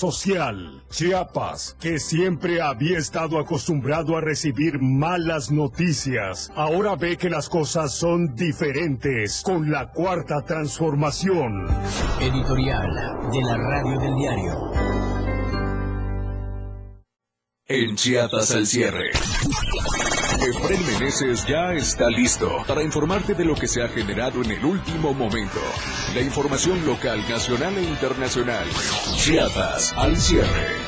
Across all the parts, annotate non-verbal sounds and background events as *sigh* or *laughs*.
social. Chiapas, que siempre había estado acostumbrado a recibir malas noticias, ahora ve que las cosas son diferentes con la cuarta transformación. Editorial de la Radio del Diario. En Chiapas al cierre. Efren Meneses ya está listo para informarte de lo que se ha generado en el último momento. La información local, nacional e internacional. Chiapas al cierre.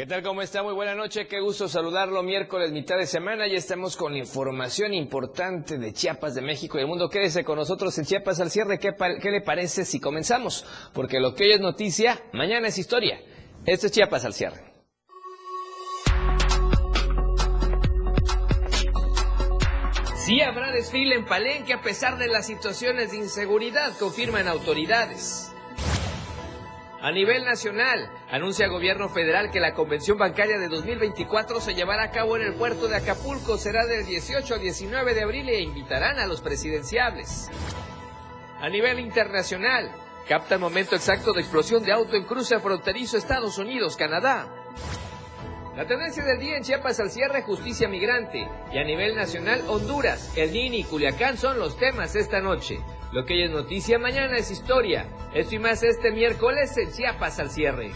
¿Qué tal? ¿Cómo está? Muy buena noche. Qué gusto saludarlo. Miércoles, mitad de semana. Ya estamos con información importante de Chiapas, de México y del mundo. Quédese con nosotros en Chiapas al cierre. ¿Qué, qué le parece si comenzamos? Porque lo que hoy es noticia, mañana es historia. Esto es Chiapas al cierre. Sí habrá desfile en Palenque a pesar de las situaciones de inseguridad, confirman autoridades. A nivel nacional, anuncia el gobierno federal que la convención bancaria de 2024 se llevará a cabo en el puerto de Acapulco. Será del 18 al 19 de abril e invitarán a los presidenciables. A nivel internacional, capta el momento exacto de explosión de auto en cruce fronterizo Estados Unidos-Canadá. La tendencia del día en Chiapas al cierre, justicia migrante. Y a nivel nacional, Honduras, El Nini y Culiacán son los temas esta noche. Lo que hoy es noticia, mañana es historia. Esto y más este miércoles en Chiapas al cierre.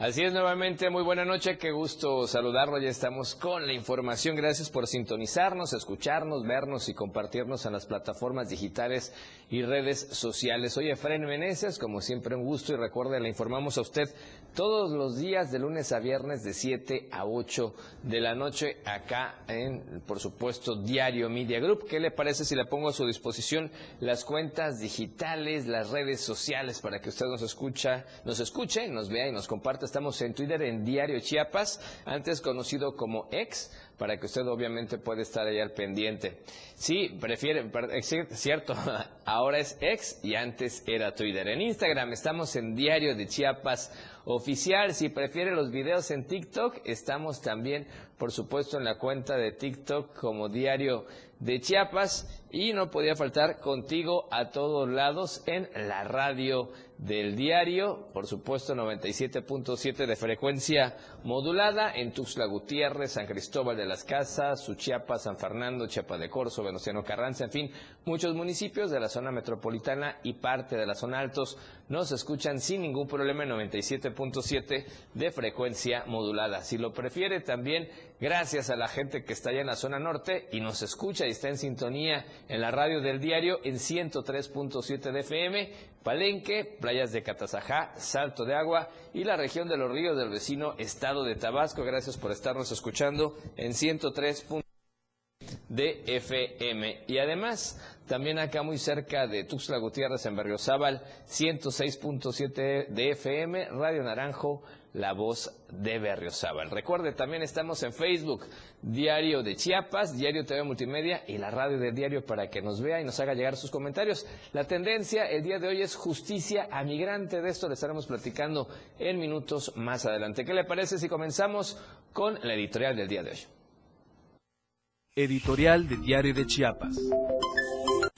Así es, nuevamente, muy buena noche, qué gusto saludarlo, ya estamos con la información, gracias por sintonizarnos, escucharnos, vernos y compartirnos en las plataformas digitales y redes sociales. Soy Efraín Meneses, como siempre un gusto y recuerde, le informamos a usted todos los días de lunes a viernes de 7 a 8 de la noche acá en, por supuesto, Diario Media Group. ¿Qué le parece si le pongo a su disposición las cuentas digitales, las redes sociales para que usted nos escucha, nos escuche, nos vea y nos comparte Estamos en Twitter en Diario Chiapas, antes conocido como X, para que usted obviamente pueda estar ahí al pendiente. Sí, prefiere, es cierto, *laughs* ahora es X y antes era Twitter. En Instagram estamos en Diario de Chiapas Oficial. Si prefiere los videos en TikTok, estamos también, por supuesto, en la cuenta de TikTok como Diario de Chiapas. Y no podía faltar contigo a todos lados en la radio del diario, por supuesto 97.7 de frecuencia modulada en Tuxtla Gutiérrez, San Cristóbal de las Casas, Suchiapa, San Fernando, Chiapa de Corzo, Venustiano Carranza, en fin, muchos municipios de la zona metropolitana y parte de la zona altos nos escuchan sin ningún problema en 97.7 de frecuencia modulada. Si lo prefiere también, gracias a la gente que está allá en la zona norte y nos escucha y está en sintonía en la radio del diario en 103.7 de FM, Palenque, playas de Catazajá, Salto de Agua y la región de los ríos del vecino estado de Tabasco. Gracias por estarnos escuchando en 103. de FM. Y además, también acá muy cerca de Tuxtla Gutiérrez en Berriozábal, 106.7 de FM, Radio Naranjo, la voz de Berriozábal. Recuerde, también estamos en Facebook, Diario de Chiapas, Diario TV Multimedia y la radio de Diario para que nos vea y nos haga llegar sus comentarios. La tendencia el día de hoy es justicia a migrante. De esto le estaremos platicando en minutos más adelante. ¿Qué le parece si comenzamos con la editorial del día de hoy? Editorial de Diario de Chiapas.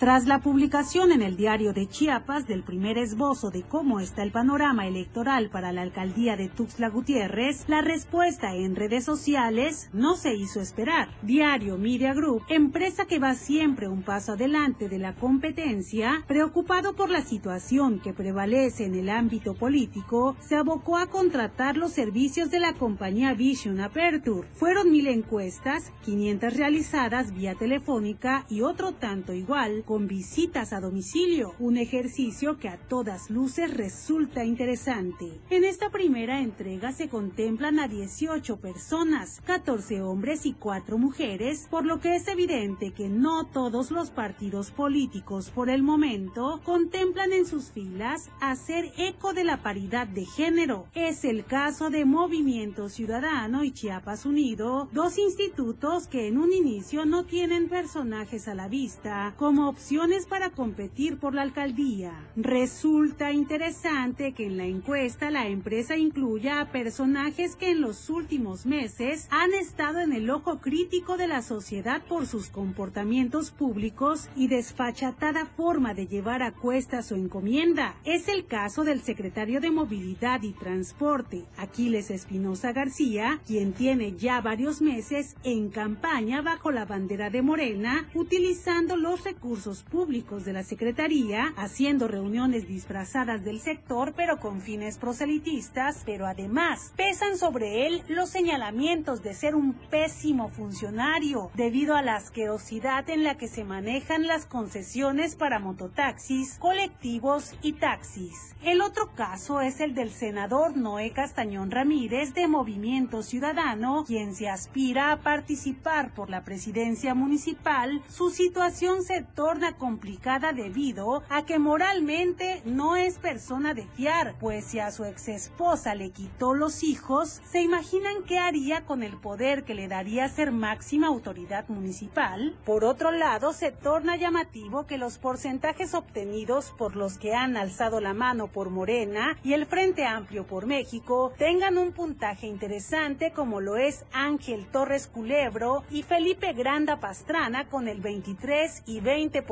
Tras la publicación en el diario de Chiapas del primer esbozo de cómo está el panorama electoral para la alcaldía de Tuxtla Gutiérrez, la respuesta en redes sociales no se hizo esperar. Diario Media Group, empresa que va siempre un paso adelante de la competencia, preocupado por la situación que prevalece en el ámbito político, se abocó a contratar los servicios de la compañía Vision Aperture. Fueron mil encuestas, 500 realizadas vía telefónica y otro tanto igual con visitas a domicilio, un ejercicio que a todas luces resulta interesante. En esta primera entrega se contemplan a 18 personas, 14 hombres y 4 mujeres, por lo que es evidente que no todos los partidos políticos por el momento contemplan en sus filas hacer eco de la paridad de género. Es el caso de Movimiento Ciudadano y Chiapas Unido, dos institutos que en un inicio no tienen personajes a la vista como para competir por la alcaldía. Resulta interesante que en la encuesta la empresa incluya a personajes que en los últimos meses han estado en el ojo crítico de la sociedad por sus comportamientos públicos y desfachatada forma de llevar a cuesta su encomienda. Es el caso del secretario de Movilidad y Transporte, Aquiles Espinosa García, quien tiene ya varios meses en campaña bajo la bandera de Morena, utilizando los recursos públicos de la Secretaría, haciendo reuniones disfrazadas del sector pero con fines proselitistas, pero además pesan sobre él los señalamientos de ser un pésimo funcionario debido a la asquerosidad en la que se manejan las concesiones para mototaxis, colectivos y taxis. El otro caso es el del senador Noé Castañón Ramírez de Movimiento Ciudadano, quien se aspira a participar por la presidencia municipal. Su situación se torna complicada debido a que moralmente no es persona de fiar, pues si a su ex esposa le quitó los hijos, ¿se imaginan qué haría con el poder que le daría ser máxima autoridad municipal? Por otro lado, se torna llamativo que los porcentajes obtenidos por los que han alzado la mano por Morena y el Frente Amplio por México tengan un puntaje interesante como lo es Ángel Torres Culebro y Felipe Granda Pastrana con el 23 y 20%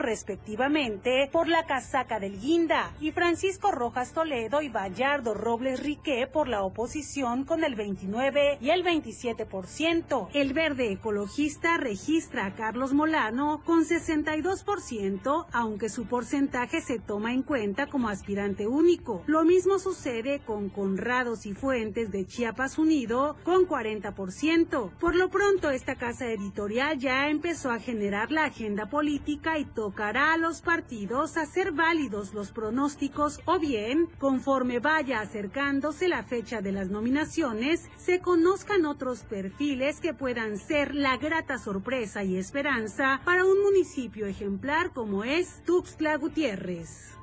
respectivamente por la casaca del Guinda y Francisco Rojas Toledo y Bayardo Robles Riqué por la oposición con el 29 y el 27%. El verde ecologista registra a Carlos Molano con 62%, aunque su porcentaje se toma en cuenta como aspirante único. Lo mismo sucede con Conrados y Fuentes de Chiapas Unido con 40%. Por lo pronto, esta casa editorial ya empezó a generar la agenda política y tocará a los partidos hacer válidos los pronósticos o bien, conforme vaya acercándose la fecha de las nominaciones, se conozcan otros perfiles que puedan ser la grata sorpresa y esperanza para un municipio ejemplar como es Tuxtla Gutiérrez.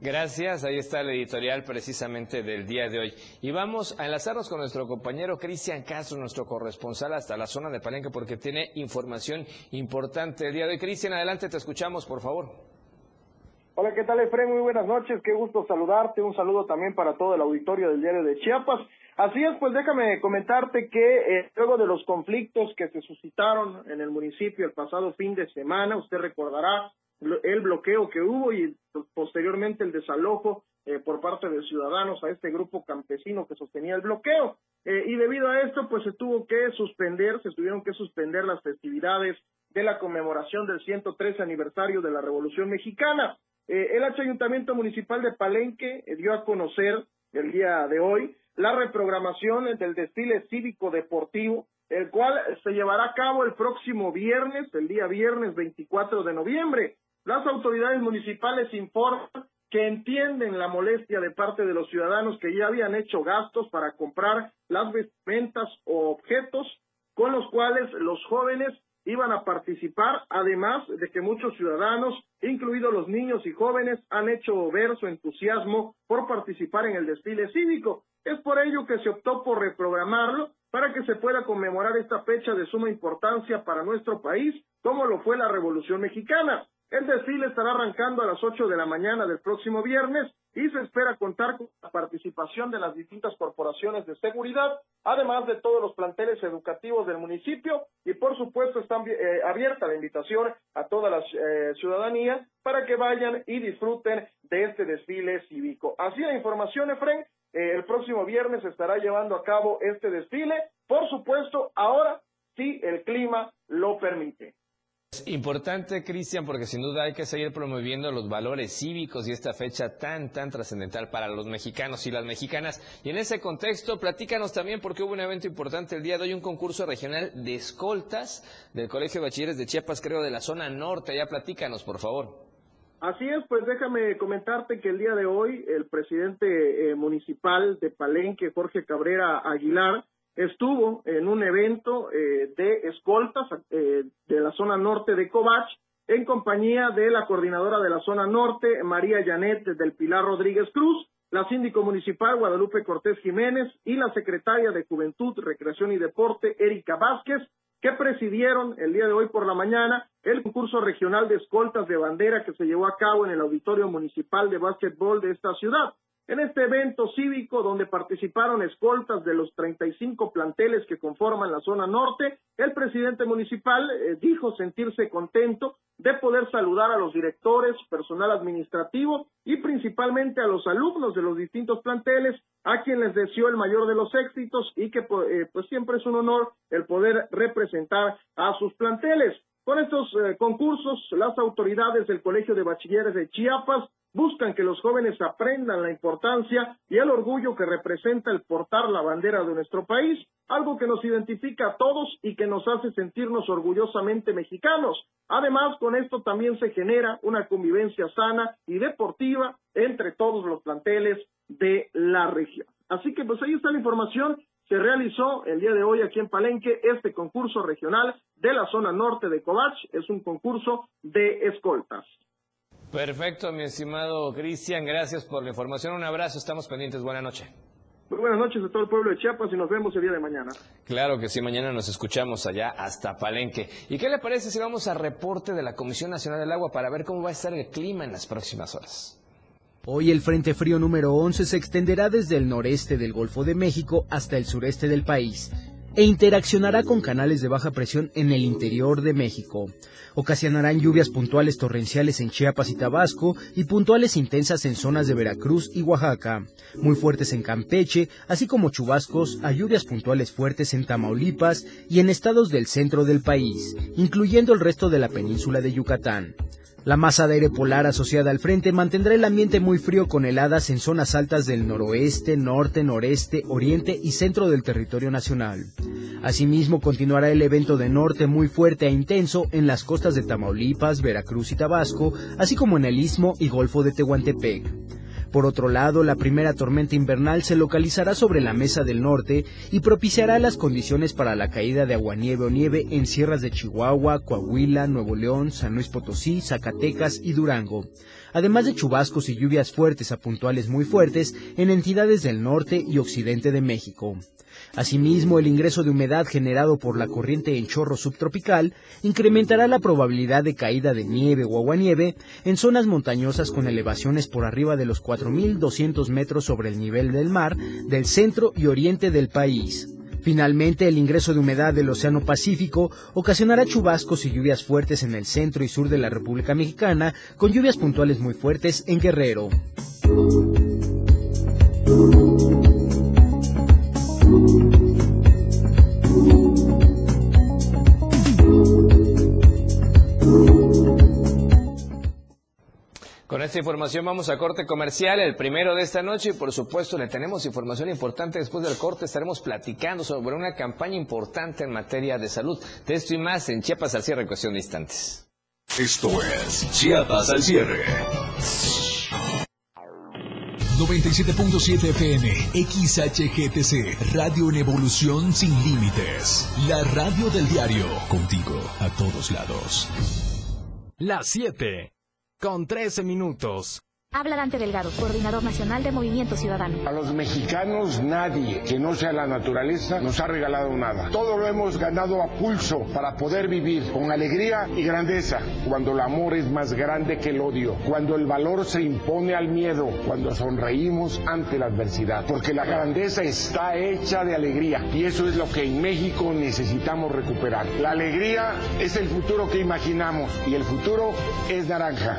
Gracias, ahí está el editorial precisamente del día de hoy. Y vamos a enlazarnos con nuestro compañero Cristian Castro, nuestro corresponsal hasta la zona de Palenque, porque tiene información importante el día de hoy. Cristian, adelante, te escuchamos, por favor. Hola, ¿qué tal, Efraín? Muy buenas noches, qué gusto saludarte. Un saludo también para todo el auditorio del diario de Chiapas. Así es, pues déjame comentarte que eh, luego de los conflictos que se suscitaron en el municipio el pasado fin de semana, usted recordará el bloqueo que hubo y posteriormente el desalojo eh, por parte de ciudadanos a este grupo campesino que sostenía el bloqueo. Eh, y debido a esto, pues se tuvo que suspender, se tuvieron que suspender las festividades de la conmemoración del 113 aniversario de la Revolución Mexicana. Eh, el Ayuntamiento Municipal de Palenque dio a conocer el día de hoy la reprogramación del desfile cívico deportivo, el cual se llevará a cabo el próximo viernes, el día viernes 24 de noviembre. Las autoridades municipales informan que entienden la molestia de parte de los ciudadanos que ya habían hecho gastos para comprar las vestimentas o objetos con los cuales los jóvenes iban a participar, además de que muchos ciudadanos, incluidos los niños y jóvenes, han hecho ver su entusiasmo por participar en el desfile cívico. Es por ello que se optó por reprogramarlo para que se pueda conmemorar esta fecha de suma importancia para nuestro país, como lo fue la Revolución Mexicana. El desfile estará arrancando a las 8 de la mañana del próximo viernes y se espera contar con la participación de las distintas corporaciones de seguridad, además de todos los planteles educativos del municipio y por supuesto está eh, abierta la invitación a toda la eh, ciudadanía para que vayan y disfruten de este desfile cívico. Así la información, Efren, eh, el próximo viernes estará llevando a cabo este desfile, por supuesto, ahora sí el clima lo permite. Es importante, Cristian, porque sin duda hay que seguir promoviendo los valores cívicos y esta fecha tan, tan trascendental para los mexicanos y las mexicanas. Y en ese contexto, platícanos también, porque hubo un evento importante el día de hoy, un concurso regional de escoltas del Colegio de Bachilleres de Chiapas, creo, de la zona norte. Ya platícanos, por favor. Así es, pues déjame comentarte que el día de hoy el presidente eh, municipal de Palenque, Jorge Cabrera Aguilar, estuvo en un evento eh, de escoltas eh, de la zona norte de Covach en compañía de la coordinadora de la zona norte, María Janet del Pilar Rodríguez Cruz, la síndico municipal Guadalupe Cortés Jiménez y la secretaria de Juventud, Recreación y Deporte, Erika Vázquez, que presidieron el día de hoy por la mañana el concurso regional de escoltas de bandera que se llevó a cabo en el Auditorio Municipal de Básquetbol de esta ciudad. En este evento cívico, donde participaron escoltas de los 35 planteles que conforman la zona norte, el presidente municipal eh, dijo sentirse contento de poder saludar a los directores, personal administrativo y principalmente a los alumnos de los distintos planteles, a quien les deseó el mayor de los éxitos y que eh, pues siempre es un honor el poder representar a sus planteles. Con estos eh, concursos, las autoridades del Colegio de Bachilleres de Chiapas buscan que los jóvenes aprendan la importancia y el orgullo que representa el portar la bandera de nuestro país, algo que nos identifica a todos y que nos hace sentirnos orgullosamente mexicanos. Además, con esto también se genera una convivencia sana y deportiva entre todos los planteles de la región. Así que pues ahí está la información. Se realizó el día de hoy aquí en Palenque este concurso regional de la zona norte de Covach. Es un concurso de escoltas. Perfecto, mi estimado Cristian, gracias por la información. Un abrazo, estamos pendientes. Buenas noches. Muy buenas noches a todo el pueblo de Chiapas y nos vemos el día de mañana. Claro que sí, mañana nos escuchamos allá hasta Palenque. ¿Y qué le parece si vamos a reporte de la Comisión Nacional del Agua para ver cómo va a estar el clima en las próximas horas? Hoy el Frente Frío número 11 se extenderá desde el noreste del Golfo de México hasta el sureste del país e interaccionará con canales de baja presión en el interior de México. Ocasionarán lluvias puntuales torrenciales en Chiapas y Tabasco y puntuales intensas en zonas de Veracruz y Oaxaca, muy fuertes en Campeche, así como chubascos a lluvias puntuales fuertes en Tamaulipas y en estados del centro del país, incluyendo el resto de la península de Yucatán. La masa de aire polar asociada al frente mantendrá el ambiente muy frío con heladas en zonas altas del noroeste, norte, noreste, oriente y centro del territorio nacional. Asimismo, continuará el evento de norte muy fuerte e intenso en las costas de Tamaulipas, Veracruz y Tabasco, así como en el istmo y golfo de Tehuantepec. Por otro lado, la primera tormenta invernal se localizará sobre la mesa del norte y propiciará las condiciones para la caída de aguanieve o nieve en sierras de Chihuahua, Coahuila, Nuevo León, San Luis Potosí, Zacatecas y Durango, además de chubascos y lluvias fuertes a puntuales muy fuertes en entidades del norte y occidente de México. Asimismo, el ingreso de humedad generado por la corriente en chorro subtropical incrementará la probabilidad de caída de nieve o aguanieve en zonas montañosas con elevaciones por arriba de los 4.200 metros sobre el nivel del mar del centro y oriente del país. Finalmente, el ingreso de humedad del Océano Pacífico ocasionará chubascos y lluvias fuertes en el centro y sur de la República Mexicana, con lluvias puntuales muy fuertes en Guerrero. Esta información vamos a corte comercial, el primero de esta noche, y por supuesto le tenemos información importante. Después del corte estaremos platicando sobre una campaña importante en materia de salud. De esto y más en Chiapas al cierre en cuestión de instantes. Esto es Chiapas al cierre. 97.7 FM, XHGTC, Radio en Evolución Sin Límites. La radio del diario, contigo a todos lados. Las 7 con 13 minutos. Habla Dante Delgado, coordinador nacional de Movimiento Ciudadano. A los mexicanos nadie que no sea la naturaleza nos ha regalado nada. Todo lo hemos ganado a pulso para poder vivir con alegría y grandeza. Cuando el amor es más grande que el odio, cuando el valor se impone al miedo, cuando sonreímos ante la adversidad. Porque la grandeza está hecha de alegría y eso es lo que en México necesitamos recuperar. La alegría es el futuro que imaginamos y el futuro es naranja.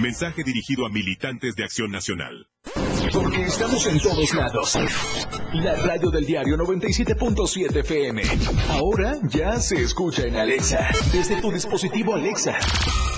Mensaje dirigido a militantes de Acción Nacional. Porque estamos en todos lados. La radio del diario 97.7 FM. Ahora ya se escucha en Alexa. Desde tu dispositivo Alexa.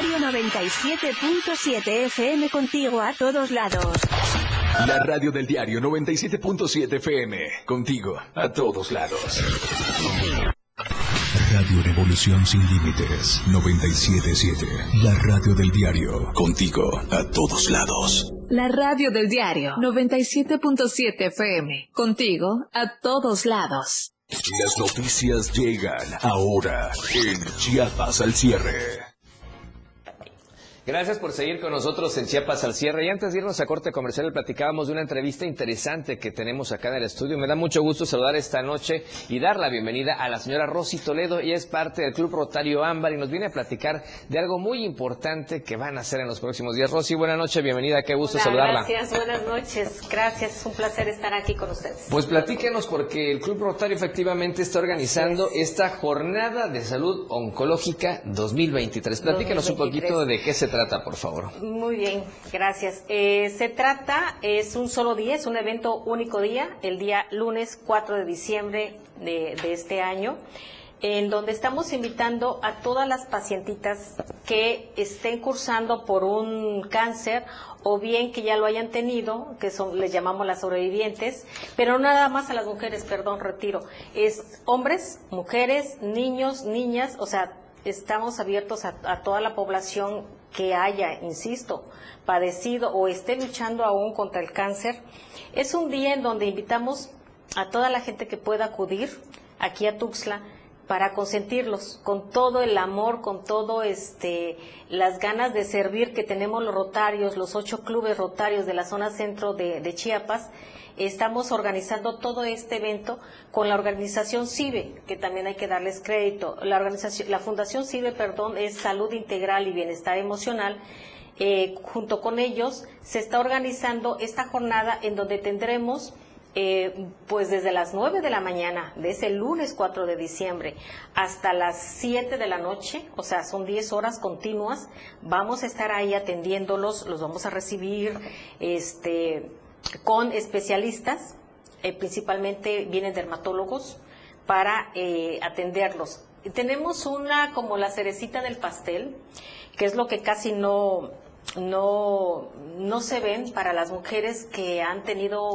97.7 FM contigo a todos lados. La radio del diario 97.7 FM. Contigo a todos lados. Radio Revolución Sin Límites 977. La radio del diario. Contigo a todos lados. La radio del diario 97.7 FM. Contigo a todos lados. Las noticias llegan ahora en Chiapas al cierre. Gracias por seguir con nosotros en Chiapas al cierre. Y antes de irnos a corte comercial, platicábamos de una entrevista interesante que tenemos acá en el estudio. Me da mucho gusto saludar esta noche y dar la bienvenida a la señora Rosy Toledo. Ella es parte del Club Rotario Ámbar y nos viene a platicar de algo muy importante que van a hacer en los próximos días. Rosy, buenas noches, bienvenida. Qué gusto Hola, saludarla. Gracias, buenas noches. Gracias, es un placer estar aquí con ustedes. Pues platíquenos porque el Club Rotario efectivamente está organizando esta jornada de salud oncológica 2023. Platíquenos un 2023. poquito de qué se trata, por favor. Muy bien, gracias. Eh, se trata, es un solo día, es un evento único día, el día lunes 4 de diciembre de, este año, en donde estamos invitando a todas las pacientitas que estén cursando por un cáncer o bien que ya lo hayan tenido, que son, les llamamos las sobrevivientes, pero nada más a las mujeres, perdón, retiro, es hombres, mujeres, niños, niñas, o sea, estamos abiertos a toda la población que haya, insisto, padecido o esté luchando aún contra el cáncer. Es un día en donde invitamos a toda la gente que pueda acudir aquí a Tuxtla para consentirlos con todo el amor, con todo este las ganas de servir que tenemos los rotarios, los ocho clubes rotarios de la zona centro de, de Chiapas. Estamos organizando todo este evento con la organización CIBE, que también hay que darles crédito. La organización, la Fundación CIBE, perdón, es Salud Integral y Bienestar Emocional. Eh, junto con ellos se está organizando esta jornada en donde tendremos eh, pues desde las 9 de la mañana de ese lunes 4 de diciembre hasta las 7 de la noche, o sea, son 10 horas continuas, vamos a estar ahí atendiéndolos, los vamos a recibir este, con especialistas, eh, principalmente vienen dermatólogos, para eh, atenderlos. Tenemos una como la cerecita del pastel, que es lo que casi no, no, no se ven para las mujeres que han tenido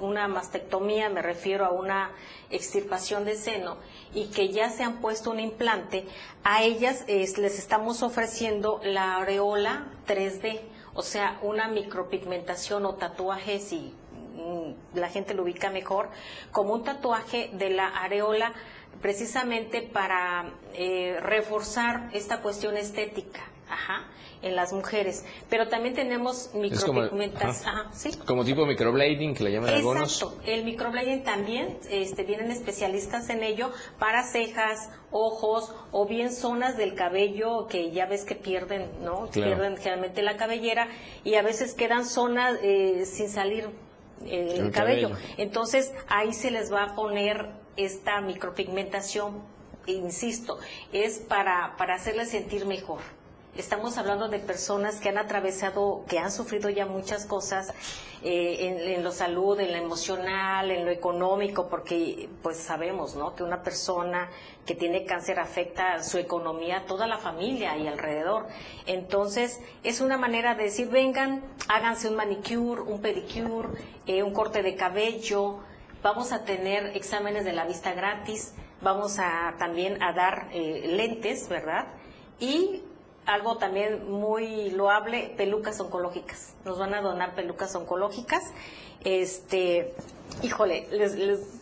una mastectomía, me refiero a una extirpación de seno, y que ya se han puesto un implante, a ellas es- les estamos ofreciendo la areola 3D, o sea, una micropigmentación o tatuaje, si mm, la gente lo ubica mejor, como un tatuaje de la areola precisamente para eh, reforzar esta cuestión estética. Ajá, en las mujeres, pero también tenemos Es como- micropigmentación, ajá. ajá, sí, Como tipo microblading, que le llaman algunos. Exacto, el microblading también, este, vienen especialistas en ello para cejas, ojos o bien zonas del cabello que ya ves que pierden, ¿no? Claro. Pierden generalmente la cabellera y a veces quedan zonas eh, sin salir eh, el, El cabello. cabello. Entonces ahí se les va a poner esta micropigmentación, insisto, es para, para hacerles sentir mejor. Estamos hablando de personas que han atravesado, que han sufrido ya muchas cosas eh, en, en lo salud, en lo emocional, en lo económico, porque pues sabemos, ¿no? Que una persona que tiene cáncer afecta su economía, toda la familia y alrededor. Entonces es una manera de decir, vengan, háganse un manicure, un pedicure, eh, un corte de cabello, vamos a tener exámenes de la vista gratis, vamos a también a dar eh, lentes, ¿verdad? Y algo también muy loable, pelucas oncológicas. Nos van a donar pelucas oncológicas. Este, híjole, les,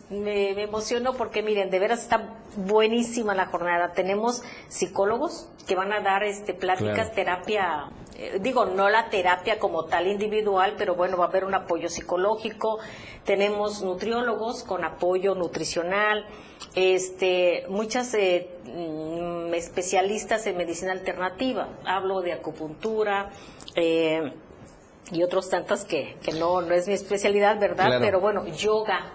me, me, emociono porque miren, de veras está buenísima la jornada. Tenemos psicólogos que van a dar este pláticas, terapia, eh, digo, no la terapia como tal individual, pero bueno, va a haber un apoyo psicológico. Tenemos nutriólogos con apoyo nutricional, este, muchas eh, mm, especialistas en medicina alternativa. Hablo de acupuntura. Eh, y otros tantos que, que no, no es mi especialidad, ¿verdad? Pero bueno, yoga,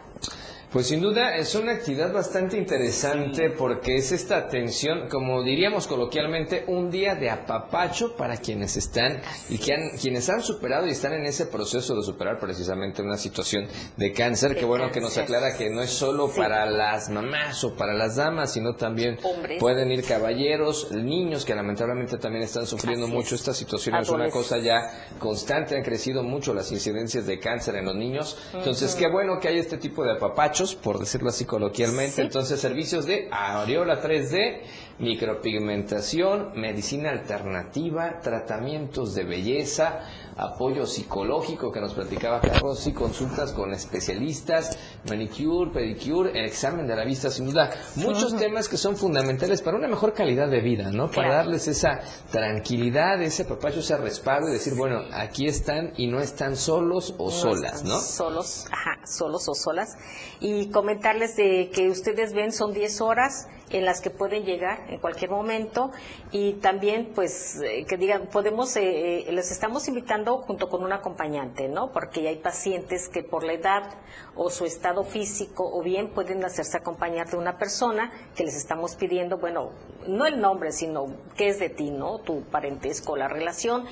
pues sin duda es una actividad bastante interesante porque es esta atención, como diríamos coloquialmente, un día de apapacho para quienes están y que han, quienes han superado y están en ese proceso de superar precisamente una situación de cáncer. que bueno que nos aclara que no es solo para las mamás o para las damas, sino también pueden ir caballeros, niños que lamentablemente también están sufriendo mucho esta situación. Es una cosa ya constante, han crecido mucho las incidencias de cáncer en los niños. Entonces, qué bueno que hay este tipo de apapacho por decirlo así coloquialmente. Entonces, servicios de areola 3D, micropigmentación, medicina alternativa, tratamientos de belleza, apoyo psicológico que nos platicaba Carlos y consultas con especialistas, manicure, pedicure, el examen de la vista, sin duda, muchos temas que son fundamentales para una mejor calidad de vida, ¿no? Para darles esa tranquilidad, ese papacho, ese respaldo y decir, bueno, aquí están y no están solos o solas, ¿no? Solos, ajá, solos o solas. Y comentarles de que ustedes ven son 10 horas en las que pueden llegar en cualquier momento y también pues eh, que digan podemos eh, eh, les estamos invitando junto con un acompañante no porque hay pacientes que por la edad o su estado físico o bien pueden hacerse acompañar de una persona que les estamos pidiendo bueno no el nombre sino qué es de ti no tu parentesco la relación.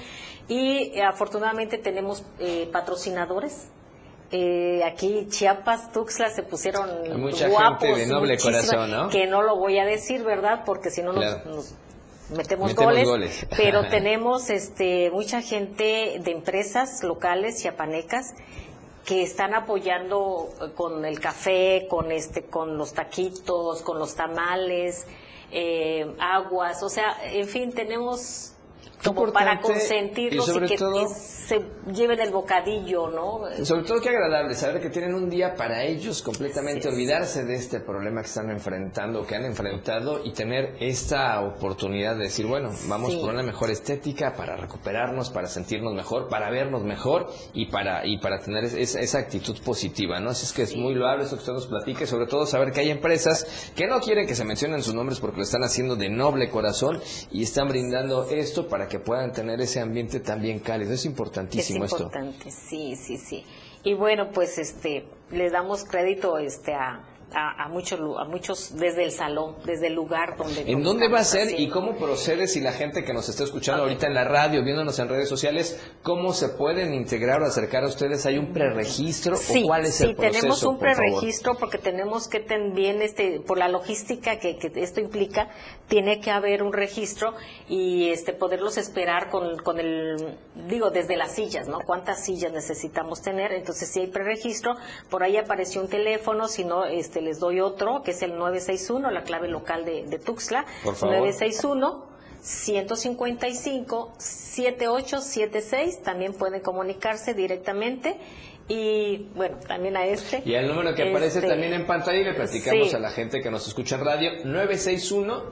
Y afortunadamente tenemos patrocinadores eh, aquí Chiapas, Tuxtla se pusieron mucha guapos, gente de noble corazón, ¿no? Que no lo voy a decir, ¿verdad? Porque si no nos, metemos, goles, *laughs* pero tenemos este mucha gente de empresas locales chiapanecas que están apoyando eh, con el café, con este, con los taquitos, con los tamales, eh, aguas, o sea, en fin, tenemos como para consentirlos y, que, se lleven el bocadillo, ¿no? Sobre todo qué agradable saber que tienen un día para ellos completamente olvidarse de este problema que están enfrentando, que han enfrentado y tener esta oportunidad de decir, bueno, vamos por una mejor estética para recuperarnos, para sentirnos mejor, para vernos mejor y para y para tener esa, actitud positiva, ¿no? Así es que es muy loable eso que usted nos platique, sobre todo saber que hay empresas que no quieren que se mencionen sus nombres porque lo están haciendo de noble corazón y están brindando esto para que puedan tener ese ambiente también cálido. Es importantísimo es importante, sí, sí, sí. Y bueno, pues este, le damos crédito este a, a, muchos, a muchos desde el salón, desde el lugar donde... ¿En dónde va a ser y cómo procede si la gente que nos está escuchando ahorita en la radio, viéndonos en redes sociales, cómo se pueden integrar o acercar a ustedes? ¿Hay un preregistro sí, o cuál es el proceso? Sí, tenemos un preregistro porque tenemos que también, este, por la logística que, que, esto implica, tiene que haber un registro y este poderlos esperar con, con el, digo, desde las sillas, ¿no? ¿Cuántas sillas necesitamos tener? Entonces, si hay preregistro, por ahí apareció un teléfono, si no, este, les doy otro, que es el 961, la clave local de, de Tuxtla. Por favor. 961 155 7876 también pueden comunicarse directamente y bueno, también a este. Y el número que aparece este, también en pantalla y le platicamos a la gente que nos escucha en radio, 961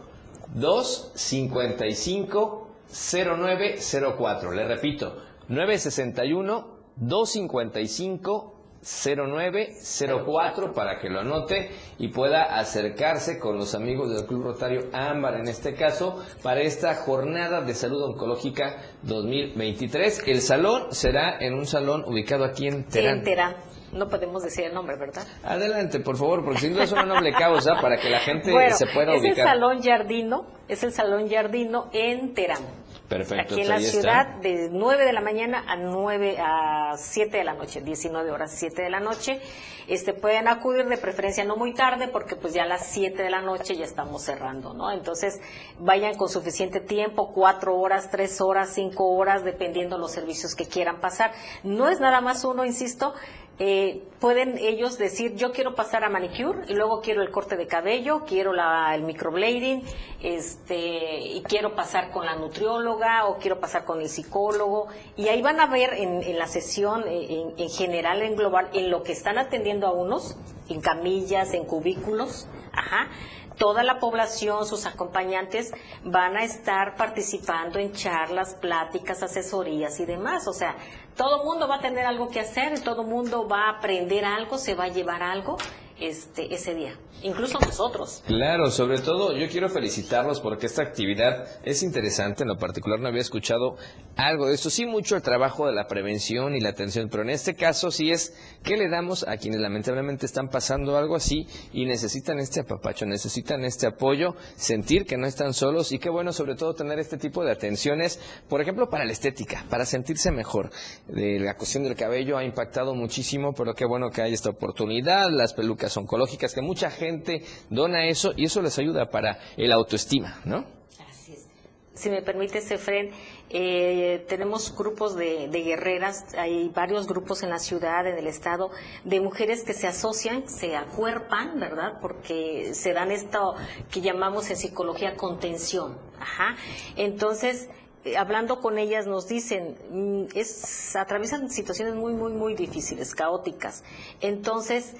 255 0904. Le repito, 961 255 0904 para que lo anote y pueda acercarse con los amigos del Club Rotario Ámbar en este caso para esta jornada de salud oncológica 2023. El salón será en un salón ubicado aquí en Terán. En Terán. No podemos decir el nombre, ¿verdad? Adelante, por favor, porque sin duda es una noble causa para que la gente *laughs* se pueda ubicar. Es el Salón Jardino, es el Salón Jardino en Terán. Perfecto. Aquí en la ciudad, de 9 de la mañana a 9 a 7 de la noche, 19 horas 7 de la noche. Este, pueden acudir de preferencia no muy tarde porque pues ya a las 7 de la noche ya estamos cerrando, ¿no? Entonces vayan con suficiente tiempo, 4 horas, 3 horas, 5 horas, dependiendo los servicios que quieran pasar. No es nada más uno, insisto, eh, pueden ellos decir yo quiero pasar a manicure y luego quiero el corte de cabello, quiero la, el microblading, es, este, y quiero pasar con la nutrióloga o quiero pasar con el psicólogo. Y ahí van a ver en, la sesión, en, en, general, en global, en lo que están atendiendo a unos, en camillas, en cubículos, ajá. Toda la población, sus acompañantes, van a estar participando en charlas, pláticas, asesorías y demás. O sea, todo mundo va a tener algo que hacer, todo mundo va a aprender algo, se va a llevar algo este, ese día, incluso nosotros. Claro, sobre todo yo quiero felicitarlos porque esta actividad es interesante, en lo particular no había escuchado algo de esto, sí mucho el trabajo de la prevención y la atención, pero en este caso sí es que le damos a quienes lamentablemente están pasando algo así y necesitan este apapacho, necesitan este apoyo, sentir que no están solos y qué bueno sobre todo tener este tipo de atenciones, por ejemplo para la estética, para sentirse mejor. De la cuestión del cabello ha impactado muchísimo, pero qué bueno que hay esta oportunidad, las pelucas oncológicas, que mucha gente dona eso y eso les ayuda para el autoestima, ¿no? Así es. Si me permite, Sefren, eh, tenemos grupos de, guerreras, hay varios grupos en la ciudad, en el estado, de mujeres que se asocian, se acuerpan, ¿verdad? Porque se dan esto que llamamos en psicología contención. Ajá. Entonces, eh, hablando con ellas nos dicen, mm, es, atraviesan situaciones muy, muy, muy difíciles, caóticas. Entonces,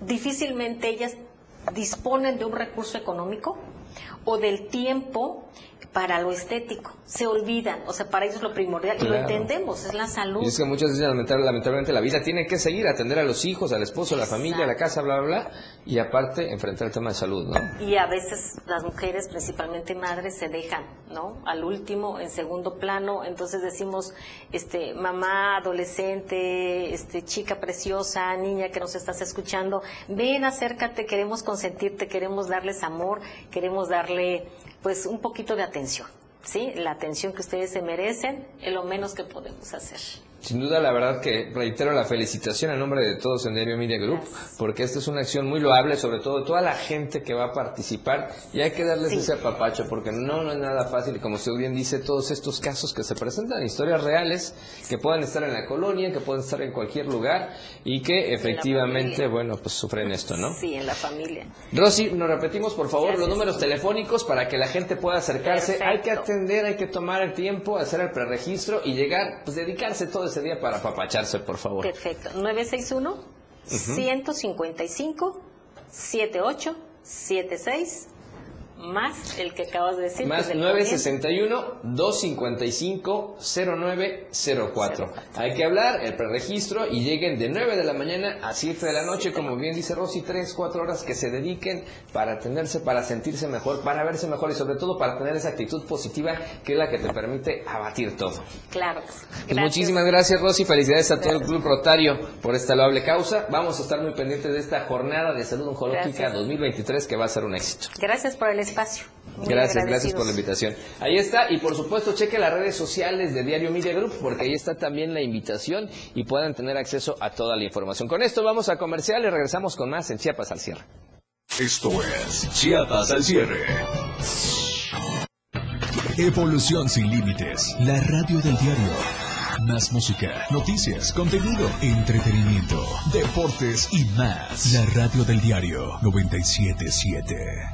difícilmente ellas disponen de un recurso económico o del tiempo para lo estético. Se olvidan, o sea, para ellos lo primordial y lo entendemos, es la salud. Y es que muchas veces lamentablemente la vida tiene que seguir, atender a los hijos, al esposo, a la familia, a la casa, bla, bla, bla, y aparte enfrentar el tema de salud, ¿no? Y a veces las mujeres, principalmente madres, se dejan, ¿no? Al último, en segundo plano, entonces decimos, este, mamá, adolescente, este, chica preciosa, niña que nos estás escuchando, ven, acércate, queremos consentirte, queremos darles amor, queremos darle pues un poquito de atención, ¿sí? La atención que ustedes se merecen es lo menos que podemos hacer. Sin duda, la verdad que reitero la felicitación a nombre de todos en Diario Media Group, porque esta es una acción muy loable, sobre todo de toda la gente que va a participar, y hay que darles ese apapacho, porque no, no es nada fácil, y como usted bien dice, todos estos casos que se presentan, historias reales, que puedan estar en la colonia, que pueden estar en cualquier lugar, y que efectivamente, bueno, pues sufren esto, ¿no? Sí, en la familia. Rosy, nos repetimos, por favor, los números telefónicos para que la gente pueda acercarse. Hay que atender, hay que tomar el tiempo, hacer el preregistro y llegar, pues dedicarse todo ese día para apapacharse, por favor. Perfecto. 961 155 7876 más el que acabas de decir. Más 961-255-0904. Hay que hablar, el preregistro y lleguen de 9 de la mañana a 7 de la noche, como bien dice Rosy, 3, 4 horas que se dediquen para atenderse, para sentirse mejor, para verse mejor y sobre todo para tener esa actitud positiva que es la que te permite abatir todo. Claro. Pues muchísimas gracias Rosy, felicidades a todo el Club Rotario por esta loable causa. Vamos a estar muy pendientes de esta jornada de salud oncológica 2023 que va a ser un éxito. Gracias por el espacio. Gracias, gracias por la invitación. Ahí está, y por supuesto cheque las redes sociales de Diario Media Group, porque ahí está también la invitación y puedan tener acceso a toda la información. Con esto vamos a comercial y regresamos con más en Chiapas al cierre. Esto es Chiapas al cierre. Evolución sin límites, la radio del diario. Más música, noticias, contenido, entretenimiento, deportes y más. La radio del diario 977.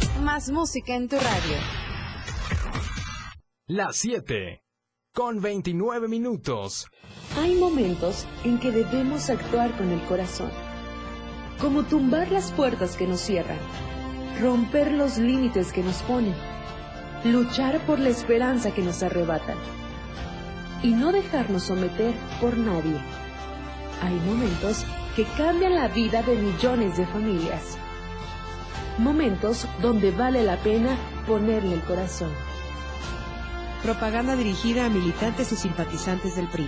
Más música en tu radio. Las 7, con 29 minutos. Hay momentos en que debemos actuar con el corazón, como tumbar las puertas que nos cierran, romper los límites que nos ponen, luchar por la esperanza que nos arrebatan y no dejarnos someter por nadie. Hay momentos que cambian la vida de millones de familias. Momentos donde vale la pena ponerle el corazón. Propaganda dirigida a militantes y simpatizantes del PRI.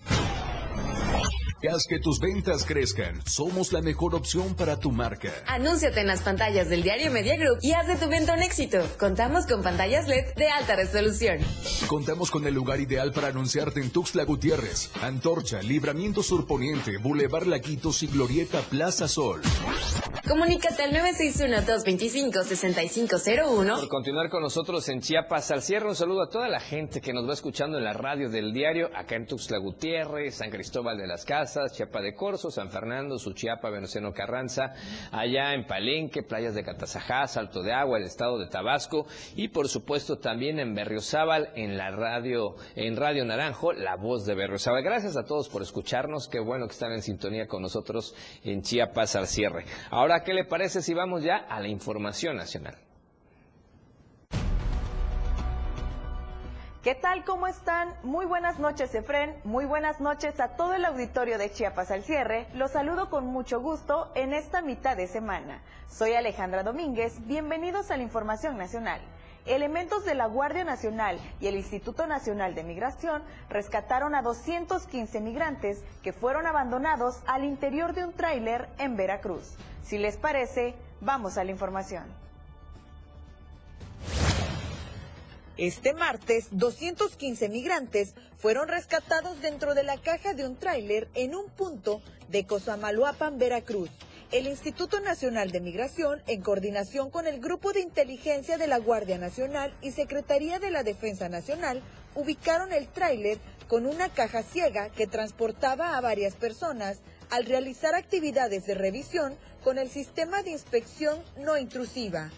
Haz que tus ventas crezcan. Somos la mejor opción para tu marca. Anúnciate en las pantallas del diario Media Group y haz de tu venta un éxito. Contamos con pantallas LED de alta resolución. Contamos con el lugar ideal para anunciarte en Tuxtla Gutiérrez, Antorcha, Libramiento Surponiente, Boulevard Laquitos y Glorieta Plaza Sol. Comunícate al 961-225-6501. Por continuar con nosotros en Chiapas al cierre, un saludo a toda la gente que nos va escuchando en la radio del diario, acá en Tuxtla Gutiérrez, San Cristóbal de las Casas. Chiapa de Corzo, San Fernando, Suchiapa, Veneciano Carranza, allá en Palenque, playas de Catazajá, Salto de Agua, el estado de Tabasco y por supuesto también en Berriozábal, en la radio, en Radio Naranjo, la voz de Berriozábal. Gracias a todos por escucharnos, qué bueno que están en sintonía con nosotros en Chiapas al cierre. Ahora, ¿qué le parece si vamos ya a la información nacional? ¿Qué tal? ¿Cómo están? Muy buenas noches, Efren. Muy buenas noches a todo el auditorio de Chiapas al cierre. Los saludo con mucho gusto en esta mitad de semana. Soy Alejandra Domínguez. Bienvenidos a la Información Nacional. Elementos de la Guardia Nacional y el Instituto Nacional de Migración rescataron a 215 migrantes que fueron abandonados al interior de un tráiler en Veracruz. Si les parece, vamos a la información. Este martes, 215 migrantes fueron rescatados dentro de la caja de un tráiler en un punto de Cosamaloapan, Veracruz. El Instituto Nacional de Migración, en coordinación con el Grupo de Inteligencia de la Guardia Nacional y Secretaría de la Defensa Nacional, ubicaron el tráiler con una caja ciega que transportaba a varias personas al realizar actividades de revisión con el sistema de inspección no intrusiva.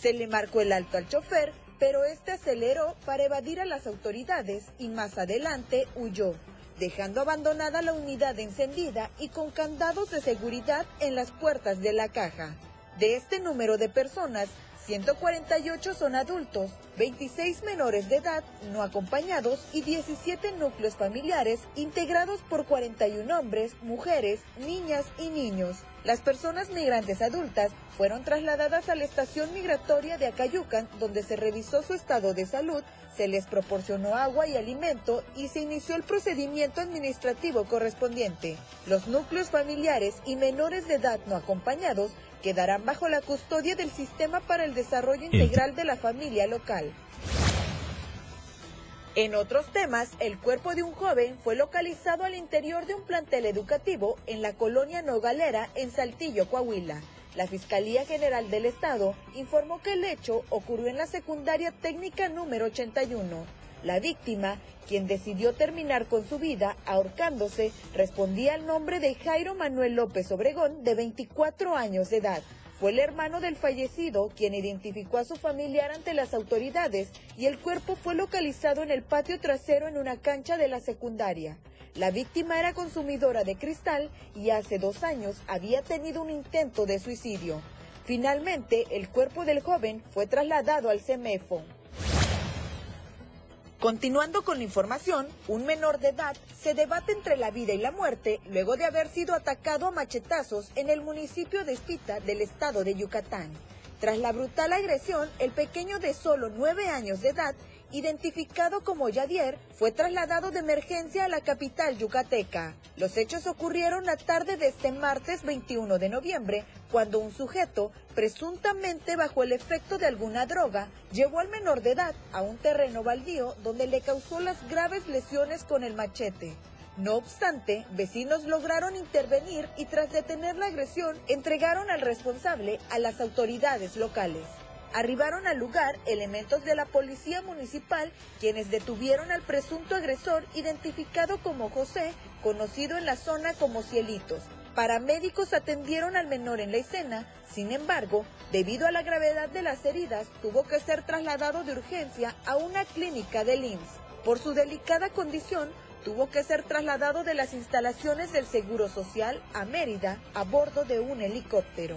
Se le marcó el alto al chofer pero este aceleró para evadir a las autoridades y más adelante huyó, dejando abandonada la unidad encendida y con candados de seguridad en las puertas de la caja. De este número de personas, 148 son adultos, 26 menores de edad no acompañados y 17 núcleos familiares integrados por 41 hombres, mujeres, niñas y niños. Las personas migrantes adultas fueron trasladadas a la estación migratoria de Acayucan, donde se revisó su estado de salud, se les proporcionó agua y alimento y se inició el procedimiento administrativo correspondiente. Los núcleos familiares y menores de edad no acompañados quedarán bajo la custodia del Sistema para el Desarrollo Integral de la Familia Local. En otros temas, el cuerpo de un joven fue localizado al interior de un plantel educativo en la colonia Nogalera, en Saltillo, Coahuila. La Fiscalía General del Estado informó que el hecho ocurrió en la secundaria técnica número 81. La víctima, quien decidió terminar con su vida ahorcándose, respondía al nombre de Jairo Manuel López Obregón, de 24 años de edad. Fue el hermano del fallecido quien identificó a su familiar ante las autoridades y el cuerpo fue localizado en el patio trasero en una cancha de la secundaria. La víctima era consumidora de cristal y hace dos años había tenido un intento de suicidio. Finalmente, el cuerpo del joven fue trasladado al CEMEFO. Continuando con la información, un menor de edad se debate entre la vida y la muerte luego de haber sido atacado a machetazos en el municipio de Espita del estado de Yucatán. Tras la brutal agresión, el pequeño de solo nueve años de edad identificado como Yadier, fue trasladado de emergencia a la capital yucateca. Los hechos ocurrieron la tarde de este martes 21 de noviembre, cuando un sujeto, presuntamente bajo el efecto de alguna droga, llevó al menor de edad a un terreno baldío donde le causó las graves lesiones con el machete. No obstante, vecinos lograron intervenir y tras detener la agresión, entregaron al responsable a las autoridades locales. Arribaron al lugar elementos de la policía municipal quienes detuvieron al presunto agresor identificado como José, conocido en la zona como Cielitos. Paramédicos atendieron al menor en la escena, sin embargo, debido a la gravedad de las heridas, tuvo que ser trasladado de urgencia a una clínica del IMSS. Por su delicada condición, tuvo que ser trasladado de las instalaciones del Seguro Social a Mérida a bordo de un helicóptero.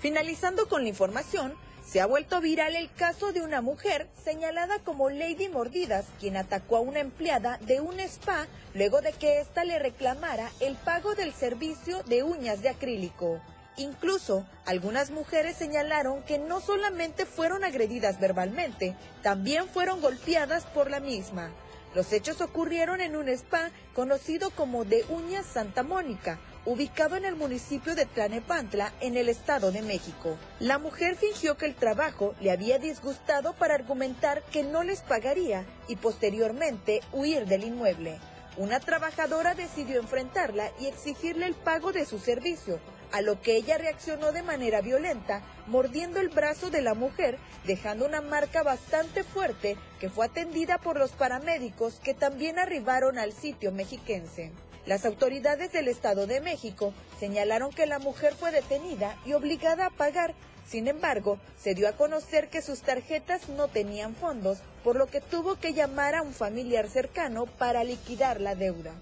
Finalizando con la información, se ha vuelto viral el caso de una mujer señalada como Lady Mordidas, quien atacó a una empleada de un spa luego de que ésta le reclamara el pago del servicio de uñas de acrílico. Incluso, algunas mujeres señalaron que no solamente fueron agredidas verbalmente, también fueron golpeadas por la misma. Los hechos ocurrieron en un spa conocido como de Uñas Santa Mónica, ubicado en el municipio de Tlanepantla, en el Estado de México. La mujer fingió que el trabajo le había disgustado para argumentar que no les pagaría y posteriormente huir del inmueble. Una trabajadora decidió enfrentarla y exigirle el pago de su servicio, a lo que ella reaccionó de manera violenta, mordiendo el brazo de la mujer, dejando una marca bastante fuerte que fue atendida por los paramédicos que también arribaron al sitio mexiquense. Las autoridades del Estado de México señalaron que la mujer fue detenida y obligada a pagar. Sin embargo, se dio a conocer que sus tarjetas no tenían fondos, por lo que tuvo que llamar a un familiar cercano para liquidar la deuda.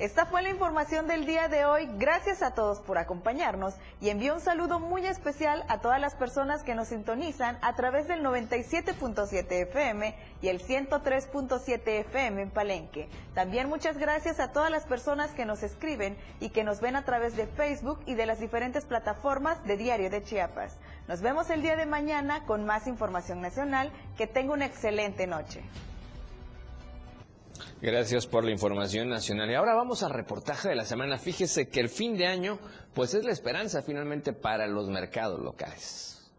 Esta fue la información del día de hoy. Gracias a todos por acompañarnos y envío un saludo muy especial a todas las personas que nos sintonizan a través del 97.7 FM y el 103.7 FM en Palenque. También muchas gracias a todas las personas que nos escriben y que nos ven a través de Facebook y de las diferentes plataformas de Diario de Chiapas. Nos vemos el día de mañana con más información nacional. Que tenga una excelente noche. Gracias por la información nacional. Y ahora vamos al reportaje de la semana. Fíjese que el fin de año, pues es la esperanza finalmente para los mercados locales.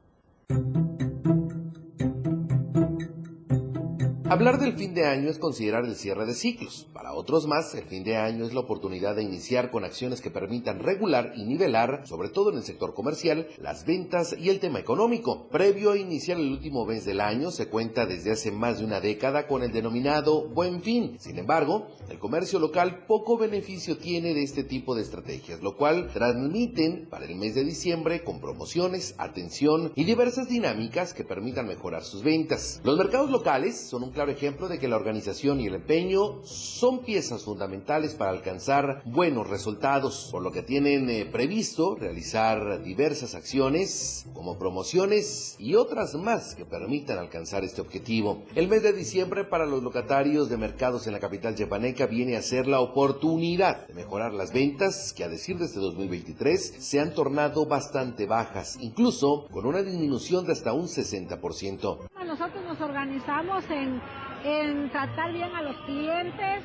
Hablar del fin de año es considerar el cierre de ciclos. Para otros más, el fin de año es la oportunidad de iniciar con acciones que permitan regular y nivelar, sobre todo en el sector comercial, las ventas y el tema económico. Previo a iniciar el último mes del año, se cuenta desde hace más de una década con el denominado Buen Fin. Sin embargo, el comercio local poco beneficio tiene de este tipo de estrategias, lo cual transmiten para el mes de diciembre con promociones, atención y diversas dinámicas que permitan mejorar sus ventas. Los mercados locales son un claro ejemplo de que la organización y el empeño son piezas fundamentales para alcanzar buenos resultados, por lo que tienen eh, previsto realizar diversas acciones como promociones y otras más que permitan alcanzar este objetivo. El mes de diciembre para los locatarios de mercados en la capital yapaneca viene a ser la oportunidad de mejorar las ventas que a decir de este 2023 se han tornado bastante bajas, incluso con una disminución de hasta un 60%. Nosotros nos organizamos en, tratar bien a los clientes,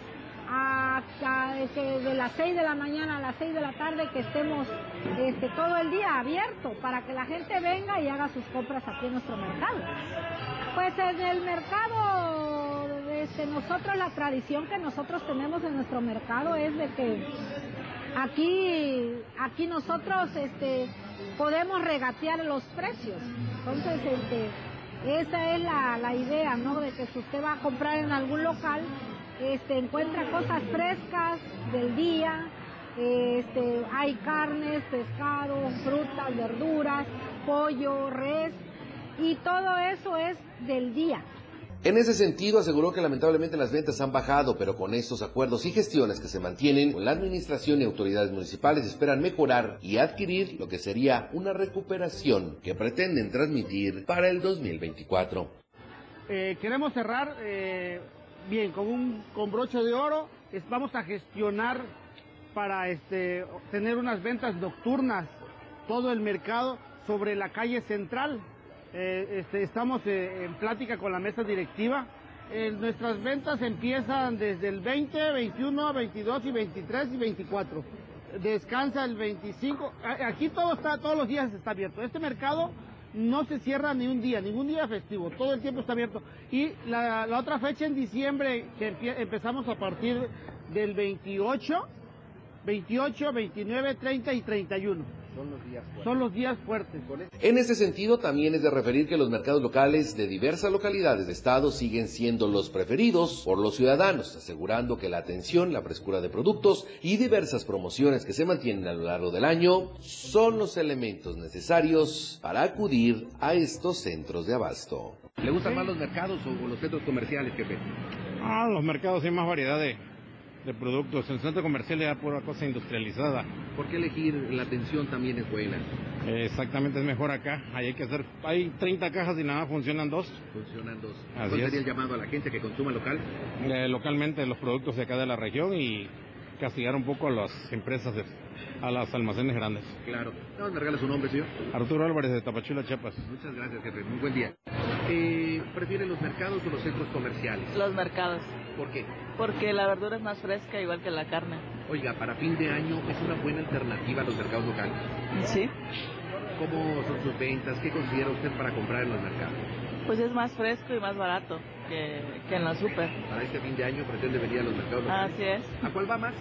hasta este, de las 6 de la mañana a las 6 de la tarde que estemos este, todo el día abierto para que la gente venga y haga sus compras aquí en nuestro mercado. Pues en el mercado, este, nosotros la tradición que nosotros tenemos en nuestro mercado es de que aquí, aquí nosotros este, podemos regatear los precios. Entonces, este, esa es la, la idea, ¿no? De que si usted va a comprar en algún local, este, encuentra cosas frescas del día, este, hay carnes, pescado, frutas, verduras, pollo, res, y todo eso es del día. En ese sentido, aseguró que lamentablemente las ventas han bajado, pero con estos acuerdos y gestiones que se mantienen con la administración y autoridades municipales esperan mejorar y adquirir lo que sería una recuperación que pretenden transmitir para el 2024. Eh, queremos cerrar eh, bien con un con broche de oro. vamos a gestionar para este, tener unas ventas nocturnas todo el mercado sobre la calle central Eh, este, estamos eh, en plática con la mesa directiva. Eh, nuestras ventas empiezan desde el 20, 21, 22 y 23 y 24. Descansa el 25. A- Aquí todo está, todos los días está abierto. Este mercado no se cierra ni un día, ningún día festivo. Todo el tiempo está abierto. Y la, la otra fecha en diciembre, que empezamos a partir del 28, 28, 29, 30 y 31. Son los días Son los días fuertes. En ese sentido, también es de referir que los mercados locales de diversas localidades de estado siguen siendo los preferidos por los ciudadanos, asegurando que la atención, la frescura de productos y diversas promociones que se mantienen a lo largo del año son los elementos necesarios para acudir a estos centros de abasto. ¿Le gustan más los mercados o los centros comerciales, jefe? Ah, los mercados hay más variedad de, de productos. El centro comercial ya pura cosa industrializada. ¿Por qué elegir la atención también es buena? Eh, exactamente, es mejor acá. Ahí hay que hacer, hay 30 cajas y nada más funcionan dos. Funcionan dos. Así ¿Cuál es. sería el llamado a la gente que consuma local? Eh, localmente los productos de acá de la región y castigar un poco a las empresas, de- a los almacenes grandes. Claro. ¿No me regala su nombre, señor? Arturo Álvarez de Tapachula, Chiapas. Muchas gracias, jefe. Muy buen día. Eh, ¿Prefieren los mercados o los centros comerciales? Los mercados, ¿Por qué? Porque la verdura es más fresca igual que la carne. Oiga, para fin de año es una buena alternativa a los mercados locales. Sí, ¿Cómo son sus ventas? ¿Qué considera usted para comprar en los mercados? pues es más fresco y más barato que, que en la super. Para este fin de año pretende venir a los mercados locales. Así es. ¿A cuál va más?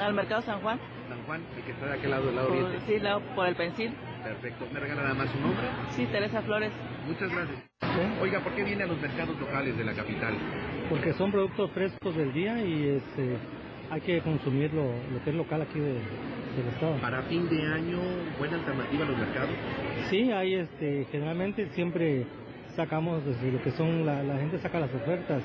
Al mercado San Juan, San Juan, el que está de aquel lado del lado por, oriente. sí, lado- por el pensil. Perfecto. ¿Me regala nada más su nombre? Sí, Teresa Flores. Muchas gracias. Oiga, ¿por qué viene a los mercados locales de la capital? porque son productos frescos del día y este, hay que consumir lo, lo que es local aquí de- del estado. Para fin de año, buena alternativa a los mercados. Sí, hay este, generalmente siempre sacamos desde lo que son, la, la gente saca las ofertas,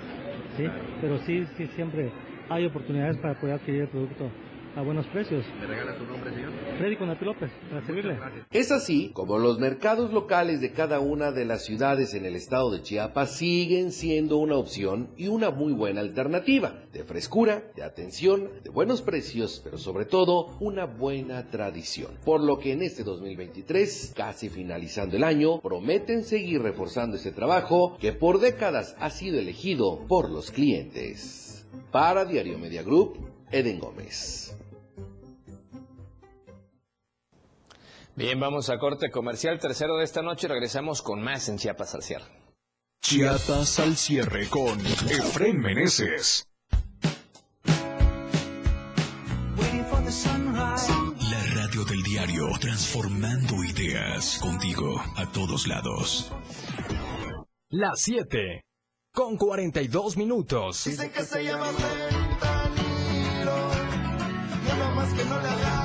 sí, pero sí, sí, siempre hay oportunidades para poder adquirir el producto a buenos precios. ¿Me regala su nombre, señor? Freddy Conapi López, para servirle. Es así como los mercados locales de cada una de las ciudades en el estado de Chiapas siguen siendo una opción y una muy buena alternativa de frescura, de atención, de buenos precios, pero sobre todo una buena tradición. Por lo que en este 2023, casi finalizando el año, prometen seguir reforzando este trabajo que por décadas ha sido elegido por los clientes. Para Diario Media Group, Eden Gómez. Bien, vamos a corte comercial tercero de esta noche. Regresamos con más en Chiapas al cierre. Chiapas al cierre con Efren Meneses. La radio del diario, transformando ideas contigo a todos lados. Las 7 con 42 minutos. Dicen que se llama fentanilo. Yo nomás que no le agarro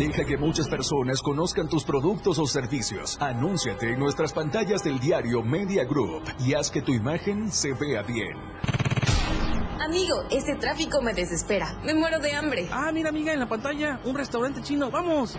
Deja que muchas personas conozcan tus productos o servicios. Anúnciate en nuestras pantallas del diario Media Group y haz que tu imagen se vea bien. Amigo, este tráfico me desespera. Me muero de hambre. Ah, mira, amiga, en la pantalla, un restaurante chino. ¡Vamos!